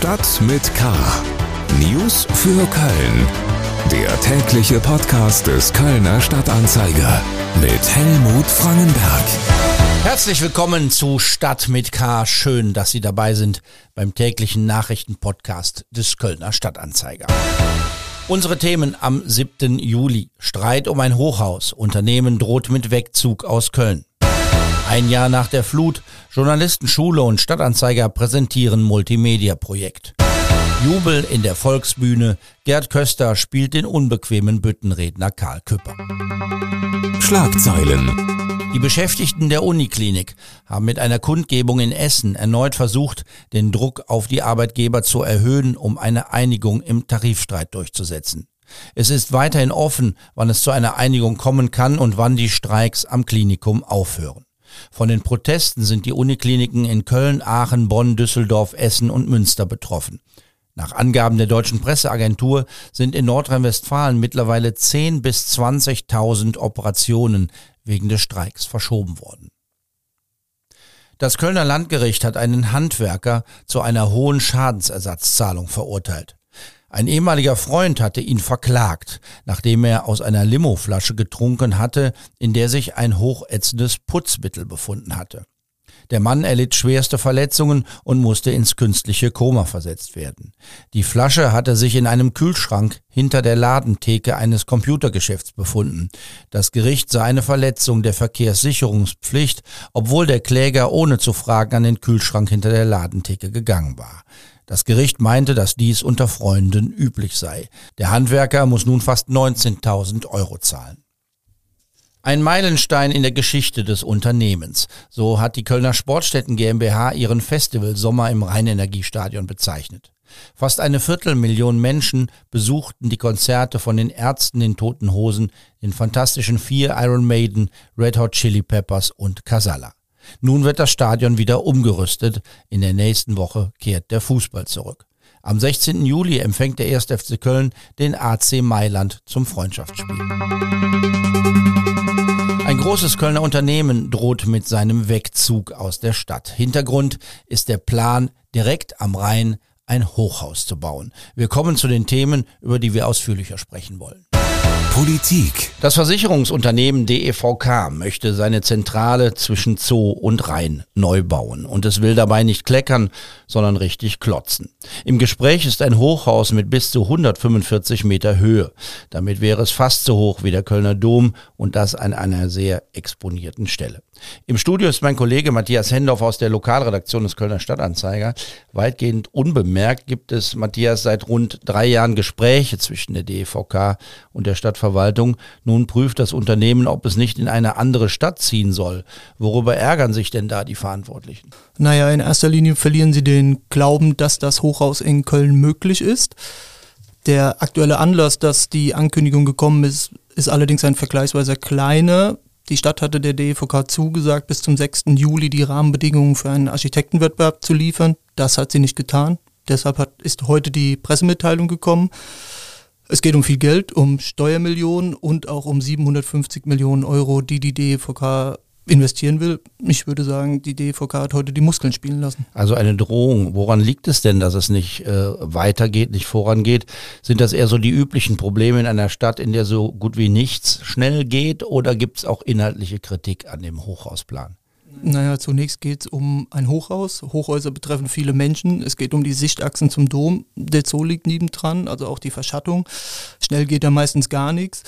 Stadt mit K. News für Köln. Der tägliche Podcast des Kölner Stadtanzeiger mit Helmut Frangenberg. Herzlich willkommen zu Stadt mit K. Schön, dass Sie dabei sind beim täglichen Nachrichtenpodcast des Kölner Stadtanzeiger. Unsere Themen am 7. Juli. Streit um ein Hochhaus. Unternehmen droht mit Wegzug aus Köln. Ein Jahr nach der Flut, Journalistenschule und Stadtanzeiger präsentieren Multimedia-Projekt. Jubel in der Volksbühne, Gerd Köster spielt den unbequemen Büttenredner Karl Küpper. Schlagzeilen. Die Beschäftigten der Uniklinik haben mit einer Kundgebung in Essen erneut versucht, den Druck auf die Arbeitgeber zu erhöhen, um eine Einigung im Tarifstreit durchzusetzen. Es ist weiterhin offen, wann es zu einer Einigung kommen kann und wann die Streiks am Klinikum aufhören. Von den Protesten sind die Unikliniken in Köln, Aachen, Bonn, Düsseldorf, Essen und Münster betroffen. Nach Angaben der deutschen Presseagentur sind in Nordrhein-Westfalen mittlerweile 10 bis 20.000 Operationen wegen des Streiks verschoben worden. Das Kölner Landgericht hat einen Handwerker zu einer hohen Schadensersatzzahlung verurteilt. Ein ehemaliger Freund hatte ihn verklagt, nachdem er aus einer Limoflasche getrunken hatte, in der sich ein hochätzendes Putzmittel befunden hatte. Der Mann erlitt schwerste Verletzungen und musste ins künstliche Koma versetzt werden. Die Flasche hatte sich in einem Kühlschrank hinter der Ladentheke eines Computergeschäfts befunden. Das Gericht sah eine Verletzung der Verkehrssicherungspflicht, obwohl der Kläger ohne zu fragen an den Kühlschrank hinter der Ladentheke gegangen war. Das Gericht meinte, dass dies unter Freunden üblich sei. Der Handwerker muss nun fast 19.000 Euro zahlen. Ein Meilenstein in der Geschichte des Unternehmens. So hat die Kölner Sportstätten GmbH ihren Festival Sommer im Rheinenergiestadion bezeichnet. Fast eine Viertelmillion Menschen besuchten die Konzerte von den Ärzten, den Toten Hosen, den fantastischen vier Iron Maiden, Red Hot Chili Peppers und Casalla. Nun wird das Stadion wieder umgerüstet. In der nächsten Woche kehrt der Fußball zurück. Am 16. Juli empfängt der 1. FC Köln den AC Mailand zum Freundschaftsspiel. Ein großes Kölner Unternehmen droht mit seinem Wegzug aus der Stadt. Hintergrund ist der Plan, direkt am Rhein ein Hochhaus zu bauen. Wir kommen zu den Themen, über die wir ausführlicher sprechen wollen. Politik. Das Versicherungsunternehmen DEVK möchte seine Zentrale zwischen Zoo und Rhein neu bauen und es will dabei nicht kleckern, sondern richtig klotzen. Im Gespräch ist ein Hochhaus mit bis zu 145 Meter Höhe. Damit wäre es fast so hoch wie der Kölner Dom und das an einer sehr exponierten Stelle. Im Studio ist mein Kollege Matthias Hendorf aus der Lokalredaktion des Kölner Stadtanzeiger. Weitgehend unbemerkt gibt es, Matthias, seit rund drei Jahren Gespräche zwischen der DEVK und der Stadtverwaltung. Nun prüft das Unternehmen, ob es nicht in eine andere Stadt ziehen soll. Worüber ärgern sich denn da die Verantwortlichen? Naja, in erster Linie verlieren sie den Glauben, dass das Hochhaus in Köln möglich ist. Der aktuelle Anlass, dass die Ankündigung gekommen ist, ist allerdings ein vergleichsweise kleiner. Die Stadt hatte der DEVK zugesagt, bis zum 6. Juli die Rahmenbedingungen für einen Architektenwettbewerb zu liefern. Das hat sie nicht getan. Deshalb hat, ist heute die Pressemitteilung gekommen. Es geht um viel Geld, um Steuermillionen und auch um 750 Millionen Euro, die die DEVK investieren will. Ich würde sagen, die DVK hat heute die Muskeln spielen lassen. Also eine Drohung. Woran liegt es denn, dass es nicht äh, weitergeht, nicht vorangeht? Sind das eher so die üblichen Probleme in einer Stadt, in der so gut wie nichts schnell geht? Oder gibt es auch inhaltliche Kritik an dem Hochhausplan? Naja, zunächst geht es um ein Hochhaus. Hochhäuser betreffen viele Menschen. Es geht um die Sichtachsen zum Dom. Der Zoo liegt nebendran, also auch die Verschattung. Schnell geht da meistens gar nichts.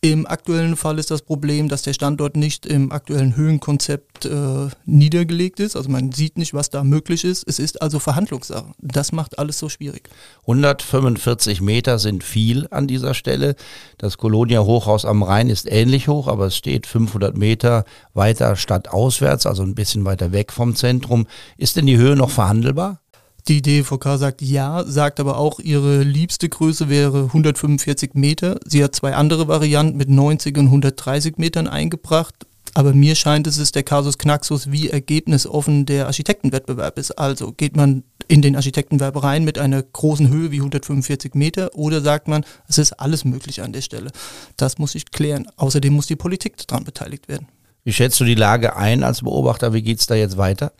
Im aktuellen Fall ist das Problem, dass der Standort nicht im aktuellen Höhenkonzept äh, niedergelegt ist. Also man sieht nicht, was da möglich ist. Es ist also Verhandlungssache. Das macht alles so schwierig. 145 Meter sind viel an dieser Stelle. Das Kolonia Hochhaus am Rhein ist ähnlich hoch, aber es steht 500 Meter weiter stadtauswärts, also ein bisschen weiter weg vom Zentrum. Ist denn die Höhe noch verhandelbar? Die DVK sagt ja, sagt aber auch, ihre liebste Größe wäre 145 Meter. Sie hat zwei andere Varianten mit 90 und 130 Metern eingebracht. Aber mir scheint es ist der Kasus Knaxus, wie ergebnisoffen der Architektenwettbewerb ist. Also geht man in den Architektenwettbewerb rein mit einer großen Höhe wie 145 Meter oder sagt man, es ist alles möglich an der Stelle. Das muss ich klären. Außerdem muss die Politik daran beteiligt werden. Wie schätzt du die Lage ein als Beobachter? Wie geht es da jetzt weiter?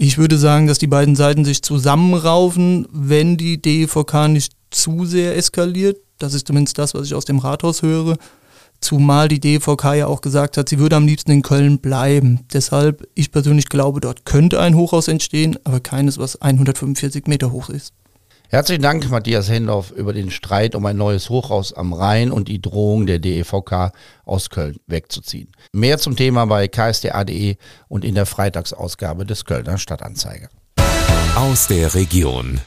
Ich würde sagen, dass die beiden Seiten sich zusammenraufen, wenn die DEVK nicht zu sehr eskaliert. Das ist zumindest das, was ich aus dem Rathaus höre. Zumal die DVK ja auch gesagt hat, sie würde am liebsten in Köln bleiben. Deshalb, ich persönlich glaube, dort könnte ein Hochhaus entstehen, aber keines, was 145 Meter hoch ist. Herzlichen Dank, Matthias Hendorf, über den Streit um ein neues Hochhaus am Rhein und die Drohung der DEVK aus Köln wegzuziehen. Mehr zum Thema bei ksda.de und in der Freitagsausgabe des Kölner Stadtanzeiger. Aus der Region.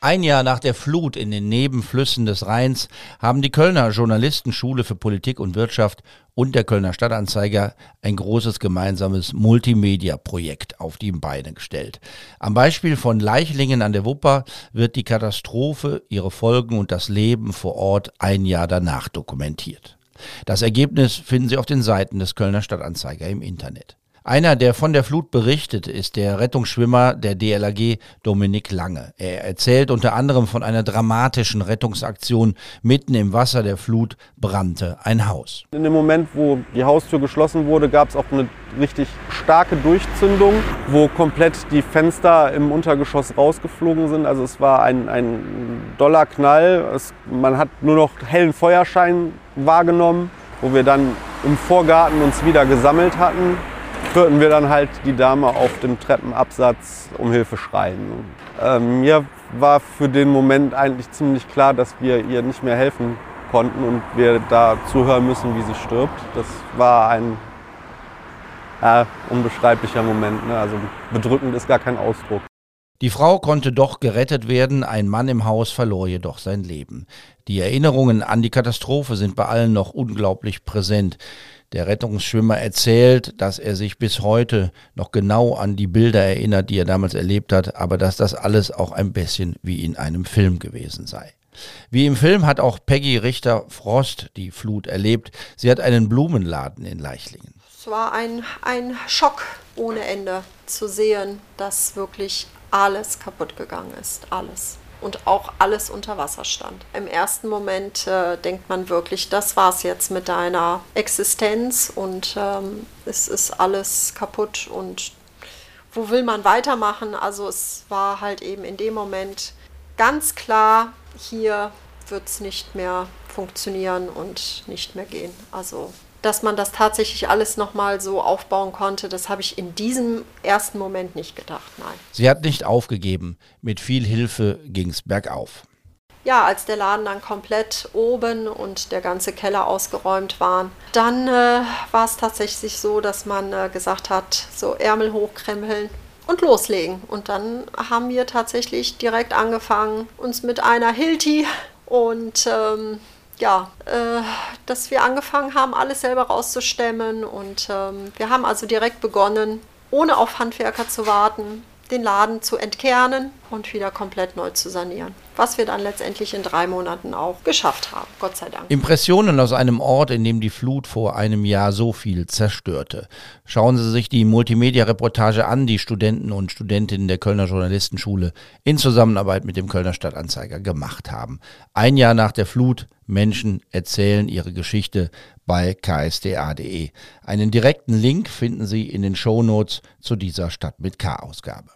Ein Jahr nach der Flut in den Nebenflüssen des Rheins haben die Kölner Journalistenschule für Politik und Wirtschaft und der Kölner Stadtanzeiger ein großes gemeinsames Multimedia-Projekt auf die Beine gestellt. Am Beispiel von Leichlingen an der Wupper wird die Katastrophe, ihre Folgen und das Leben vor Ort ein Jahr danach dokumentiert. Das Ergebnis finden Sie auf den Seiten des Kölner Stadtanzeiger im Internet. Einer, der von der Flut berichtet, ist der Rettungsschwimmer der DLAG Dominik Lange. Er erzählt unter anderem von einer dramatischen Rettungsaktion. Mitten im Wasser der Flut brannte ein Haus. In dem Moment, wo die Haustür geschlossen wurde, gab es auch eine richtig starke Durchzündung, wo komplett die Fenster im Untergeschoss rausgeflogen sind. Also es war ein, ein doller Knall. Es, man hat nur noch hellen Feuerschein wahrgenommen, wo wir dann im Vorgarten uns wieder gesammelt hatten hörten wir dann halt die Dame auf dem Treppenabsatz um Hilfe schreien. Ähm, mir war für den Moment eigentlich ziemlich klar, dass wir ihr nicht mehr helfen konnten und wir da zuhören müssen, wie sie stirbt. Das war ein äh, unbeschreiblicher Moment. Ne? Also bedrückend ist gar kein Ausdruck. Die Frau konnte doch gerettet werden, ein Mann im Haus verlor jedoch sein Leben. Die Erinnerungen an die Katastrophe sind bei allen noch unglaublich präsent. Der Rettungsschwimmer erzählt, dass er sich bis heute noch genau an die Bilder erinnert, die er damals erlebt hat, aber dass das alles auch ein bisschen wie in einem Film gewesen sei. Wie im Film hat auch Peggy Richter-Frost die Flut erlebt. Sie hat einen Blumenladen in Leichlingen. Es war ein, ein Schock ohne Ende zu sehen, dass wirklich alles kaputt gegangen ist. Alles und auch alles unter Wasser stand. Im ersten Moment äh, denkt man wirklich, das war's jetzt mit deiner Existenz und ähm, es ist alles kaputt und wo will man weitermachen? Also es war halt eben in dem Moment ganz klar, hier wird es nicht mehr funktionieren und nicht mehr gehen. Also dass man das tatsächlich alles nochmal so aufbauen konnte, das habe ich in diesem ersten Moment nicht gedacht, nein. Sie hat nicht aufgegeben. Mit viel Hilfe ging es bergauf. Ja, als der Laden dann komplett oben und der ganze Keller ausgeräumt waren, dann äh, war es tatsächlich so, dass man äh, gesagt hat, so Ärmel hochkrempeln und loslegen. Und dann haben wir tatsächlich direkt angefangen, uns mit einer Hilti und ähm, ja, äh, dass wir angefangen haben, alles selber rauszustemmen. Und ähm, wir haben also direkt begonnen, ohne auf Handwerker zu warten, den Laden zu entkernen und wieder komplett neu zu sanieren. Was wir dann letztendlich in drei Monaten auch geschafft haben, Gott sei Dank. Impressionen aus einem Ort, in dem die Flut vor einem Jahr so viel zerstörte. Schauen Sie sich die Multimedia-Reportage an, die Studenten und Studentinnen der Kölner Journalistenschule in Zusammenarbeit mit dem Kölner Stadtanzeiger gemacht haben. Ein Jahr nach der Flut, Menschen erzählen ihre Geschichte bei ksda.de. Einen direkten Link finden Sie in den Shownotes zu dieser Stadt mit K-Ausgabe.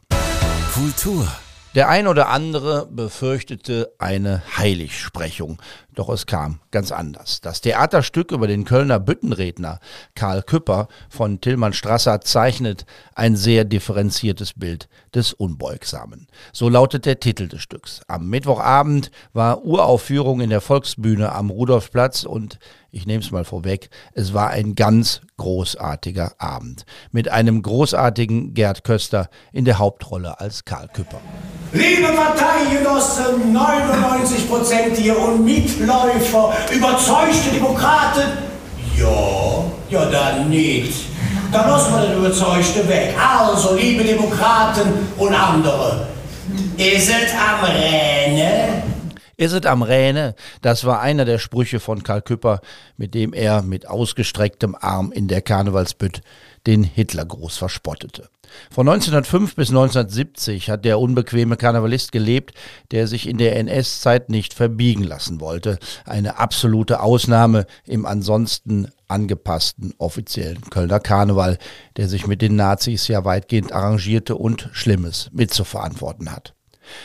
Kultur. Der ein oder andere befürchtete eine Heiligsprechung, doch es kam ganz anders. Das Theaterstück über den Kölner Büttenredner Karl Küpper von Tillmann Strasser zeichnet ein sehr differenziertes Bild des Unbeugsamen. So lautet der Titel des Stücks. Am Mittwochabend war Uraufführung in der Volksbühne am Rudolfplatz und ich nehme es mal vorweg, es war ein ganz großartiger Abend mit einem großartigen Gerd Köster in der Hauptrolle als Karl Küpper. Liebe Parteigenossen, 99-prozentiger und Mitläufer, überzeugte Demokraten, ja, ja dann nicht. Dann lassen wir den Überzeugten weg. Also, liebe Demokraten und andere, ist es am Rennen? Ist es am Räne? Das war einer der Sprüche von Karl Küpper, mit dem er mit ausgestrecktem Arm in der Karnevalsbütt den Hitlergruß verspottete. Von 1905 bis 1970 hat der unbequeme Karnevalist gelebt, der sich in der NS-Zeit nicht verbiegen lassen wollte. Eine absolute Ausnahme im ansonsten angepassten offiziellen Kölner Karneval, der sich mit den Nazis ja weitgehend arrangierte und Schlimmes mitzuverantworten hat.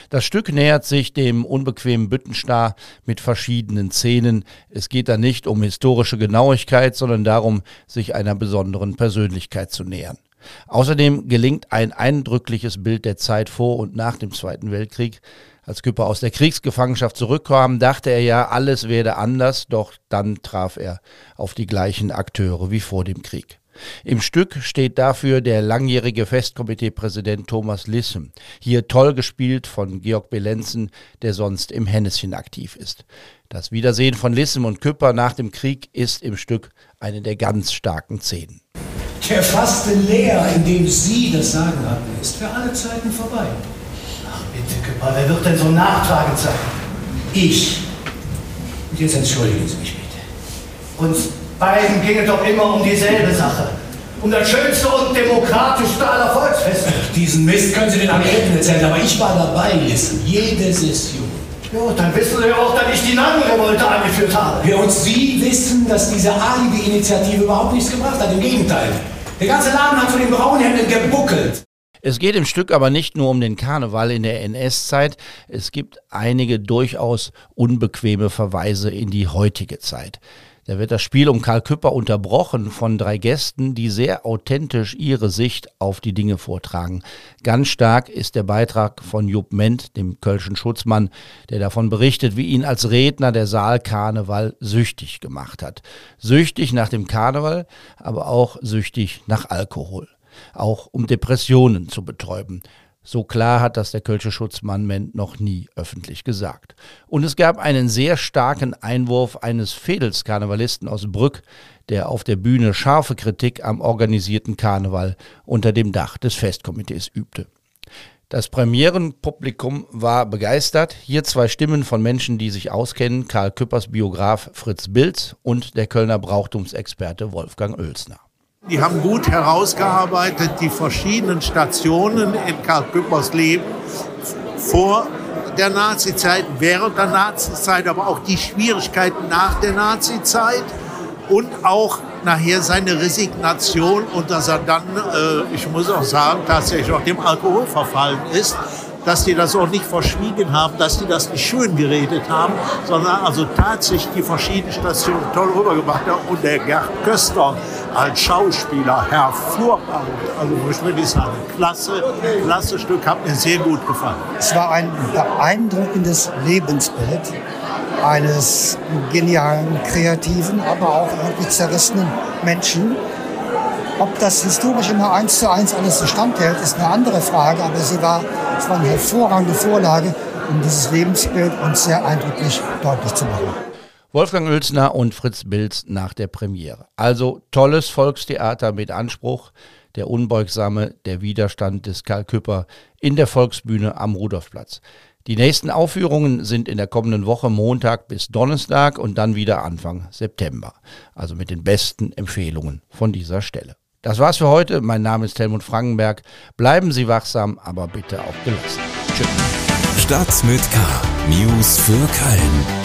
Das Stück nähert sich dem unbequemen Büttenstar mit verschiedenen Szenen. Es geht da nicht um historische Genauigkeit, sondern darum, sich einer besonderen Persönlichkeit zu nähern. Außerdem gelingt ein eindrückliches Bild der Zeit vor und nach dem Zweiten Weltkrieg. Als Küpper aus der Kriegsgefangenschaft zurückkam, dachte er ja, alles werde anders, doch dann traf er auf die gleichen Akteure wie vor dem Krieg. Im Stück steht dafür der langjährige Festkomiteepräsident Thomas Lissem, hier toll gespielt von Georg Belenzen, der sonst im Henneschen aktiv ist. Das Wiedersehen von Lissem und Küpper nach dem Krieg ist im Stück eine der ganz starken Szenen. Der faste Leer, in dem Sie das Sagen hatten, ist für alle Zeiten vorbei. Ach bitte, Küpper, wer wird denn so nachtragend sein? Ich. Und jetzt entschuldigen Sie mich bitte. Uns beiden ging es doch immer um dieselbe Sache. Um das schönste und demokratischste aller Volksfeste. Diesen Mist können Sie den Amerikanern erzählen, aber ich war dabei, Listen. Jede Session. Ja, dann wissen Sie ja auch, dass ich die Nangenrevolte angeführt habe. Wir und Sie wissen, dass diese Alibi-Initiative überhaupt nichts gebracht hat. Im Gegenteil. Der ganze Laden hat von den Braunhemden gebuckelt. Es geht im Stück aber nicht nur um den Karneval in der NS-Zeit, es gibt einige durchaus unbequeme Verweise in die heutige Zeit. Da wird das Spiel um Karl Küpper unterbrochen von drei Gästen, die sehr authentisch ihre Sicht auf die Dinge vortragen. Ganz stark ist der Beitrag von Jupp Ment, dem Kölschen Schutzmann, der davon berichtet, wie ihn als Redner der Saal Karneval süchtig gemacht hat. Süchtig nach dem Karneval, aber auch süchtig nach Alkohol. Auch um Depressionen zu betäuben. So klar hat das der Kölsche Schutzmann Ment noch nie öffentlich gesagt. Und es gab einen sehr starken Einwurf eines Fedelskarnevalisten aus Brück, der auf der Bühne scharfe Kritik am organisierten Karneval unter dem Dach des Festkomitees übte. Das Premierenpublikum war begeistert. Hier zwei Stimmen von Menschen, die sich auskennen. Karl Küppers Biograf Fritz Bilz und der Kölner Brauchtumsexperte Wolfgang Oelsner. Die haben gut herausgearbeitet die verschiedenen Stationen in Karl Küppers Leben vor der Nazizeit, während der Nazizeit, aber auch die Schwierigkeiten nach der Nazizeit und auch nachher seine Resignation und dass er dann, äh, ich muss auch sagen, tatsächlich auch dem Alkohol verfallen ist dass die das auch nicht verschwiegen haben, dass die das nicht schön geredet haben, sondern also tatsächlich die verschiedenen Stationen toll rübergebracht haben. Und der Gerd Köster als Schauspieler hervorragend. Also ich würde sagen, klasse, klasse Stück, hat mir sehr gut gefallen. Es war ein beeindruckendes Lebensbild eines genialen, kreativen, aber auch irgendwie zerrissenen Menschen, ob das historisch immer eins zu eins alles so standhält, ist eine andere Frage, aber sie war, es war eine hervorragende Vorlage, um dieses Lebensbild uns sehr eindrücklich deutlich zu machen. Wolfgang Oelsner und Fritz Bilz nach der Premiere. Also tolles Volkstheater mit Anspruch, der Unbeugsame, der Widerstand des Karl Küpper in der Volksbühne am Rudolfplatz. Die nächsten Aufführungen sind in der kommenden Woche Montag bis Donnerstag und dann wieder Anfang September. Also mit den besten Empfehlungen von dieser Stelle. Das war's für heute. Mein Name ist Helmut Frankenberg. Bleiben Sie wachsam, aber bitte auch gelassen. Tschüss. Stadt mit K. News für Köln.